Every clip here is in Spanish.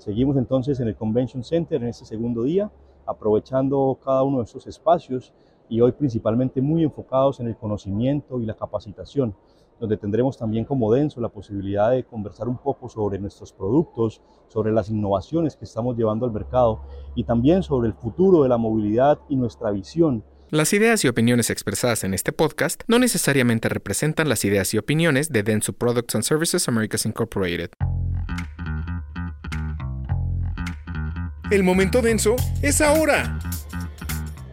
Seguimos entonces en el Convention Center en este segundo día, aprovechando cada uno de estos espacios y hoy principalmente muy enfocados en el conocimiento y la capacitación, donde tendremos también como denso la posibilidad de conversar un poco sobre nuestros productos, sobre las innovaciones que estamos llevando al mercado y también sobre el futuro de la movilidad y nuestra visión las ideas y opiniones expresadas en este podcast no necesariamente representan las ideas y opiniones de Denso Products and Services Americas Incorporated. El momento denso es ahora.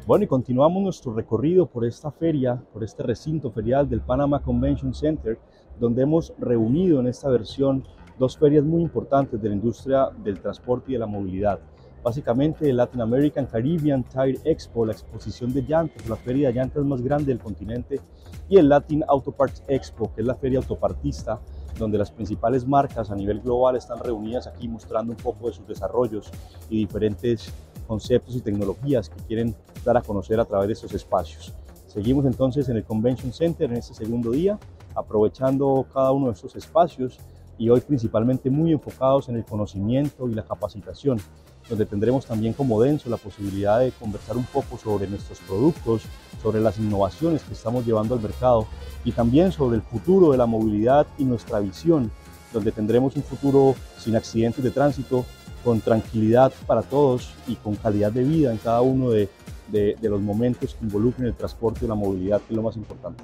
Bueno, y continuamos nuestro recorrido por esta feria, por este recinto ferial del Panama Convention Center, donde hemos reunido en esta versión dos ferias muy importantes de la industria del transporte y de la movilidad básicamente el Latin American Caribbean Tire Expo, la exposición de llantas, la feria de llantas más grande del continente, y el Latin Auto Parts Expo, que es la feria autopartista, donde las principales marcas a nivel global están reunidas aquí mostrando un poco de sus desarrollos y diferentes conceptos y tecnologías que quieren dar a conocer a través de estos espacios. Seguimos entonces en el Convention Center en este segundo día, aprovechando cada uno de estos espacios y hoy principalmente muy enfocados en el conocimiento y la capacitación donde tendremos también como denso la posibilidad de conversar un poco sobre nuestros productos, sobre las innovaciones que estamos llevando al mercado y también sobre el futuro de la movilidad y nuestra visión, donde tendremos un futuro sin accidentes de tránsito, con tranquilidad para todos y con calidad de vida en cada uno de, de los momentos que involucren el transporte y la movilidad, que es lo más importante.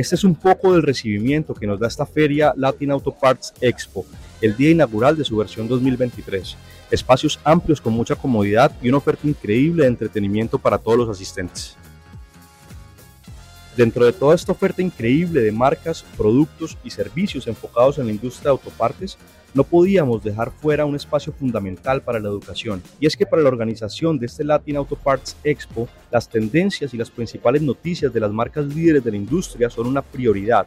Este es un poco del recibimiento que nos da esta feria Latin Auto Parts Expo, el día inaugural de su versión 2023. Espacios amplios con mucha comodidad y una oferta increíble de entretenimiento para todos los asistentes. Dentro de toda esta oferta increíble de marcas, productos y servicios enfocados en la industria de autopartes, no podíamos dejar fuera un espacio fundamental para la educación. Y es que para la organización de este Latin Auto Parts Expo, las tendencias y las principales noticias de las marcas líderes de la industria son una prioridad,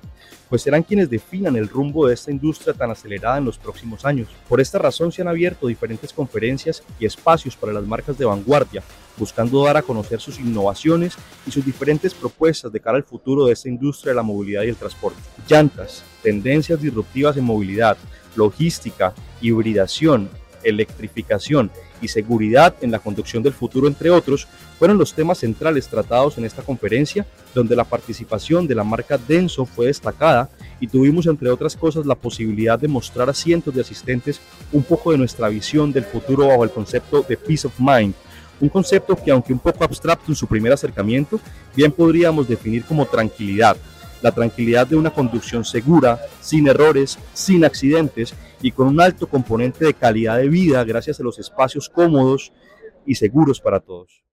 pues serán quienes definan el rumbo de esta industria tan acelerada en los próximos años. Por esta razón se han abierto diferentes conferencias y espacios para las marcas de vanguardia, buscando dar a conocer sus innovaciones y sus diferentes propuestas de cara al futuro de esta industria de la movilidad y el transporte. Llantas, tendencias disruptivas en movilidad, logística, hibridación, electrificación y seguridad en la conducción del futuro, entre otros, fueron los temas centrales tratados en esta conferencia, donde la participación de la marca Denso fue destacada y tuvimos, entre otras cosas, la posibilidad de mostrar a cientos de asistentes un poco de nuestra visión del futuro bajo el concepto de Peace of Mind, un concepto que aunque un poco abstracto en su primer acercamiento, bien podríamos definir como tranquilidad, la tranquilidad de una conducción segura, sin errores, sin accidentes y con un alto componente de calidad de vida gracias a los espacios cómodos y seguros para todos.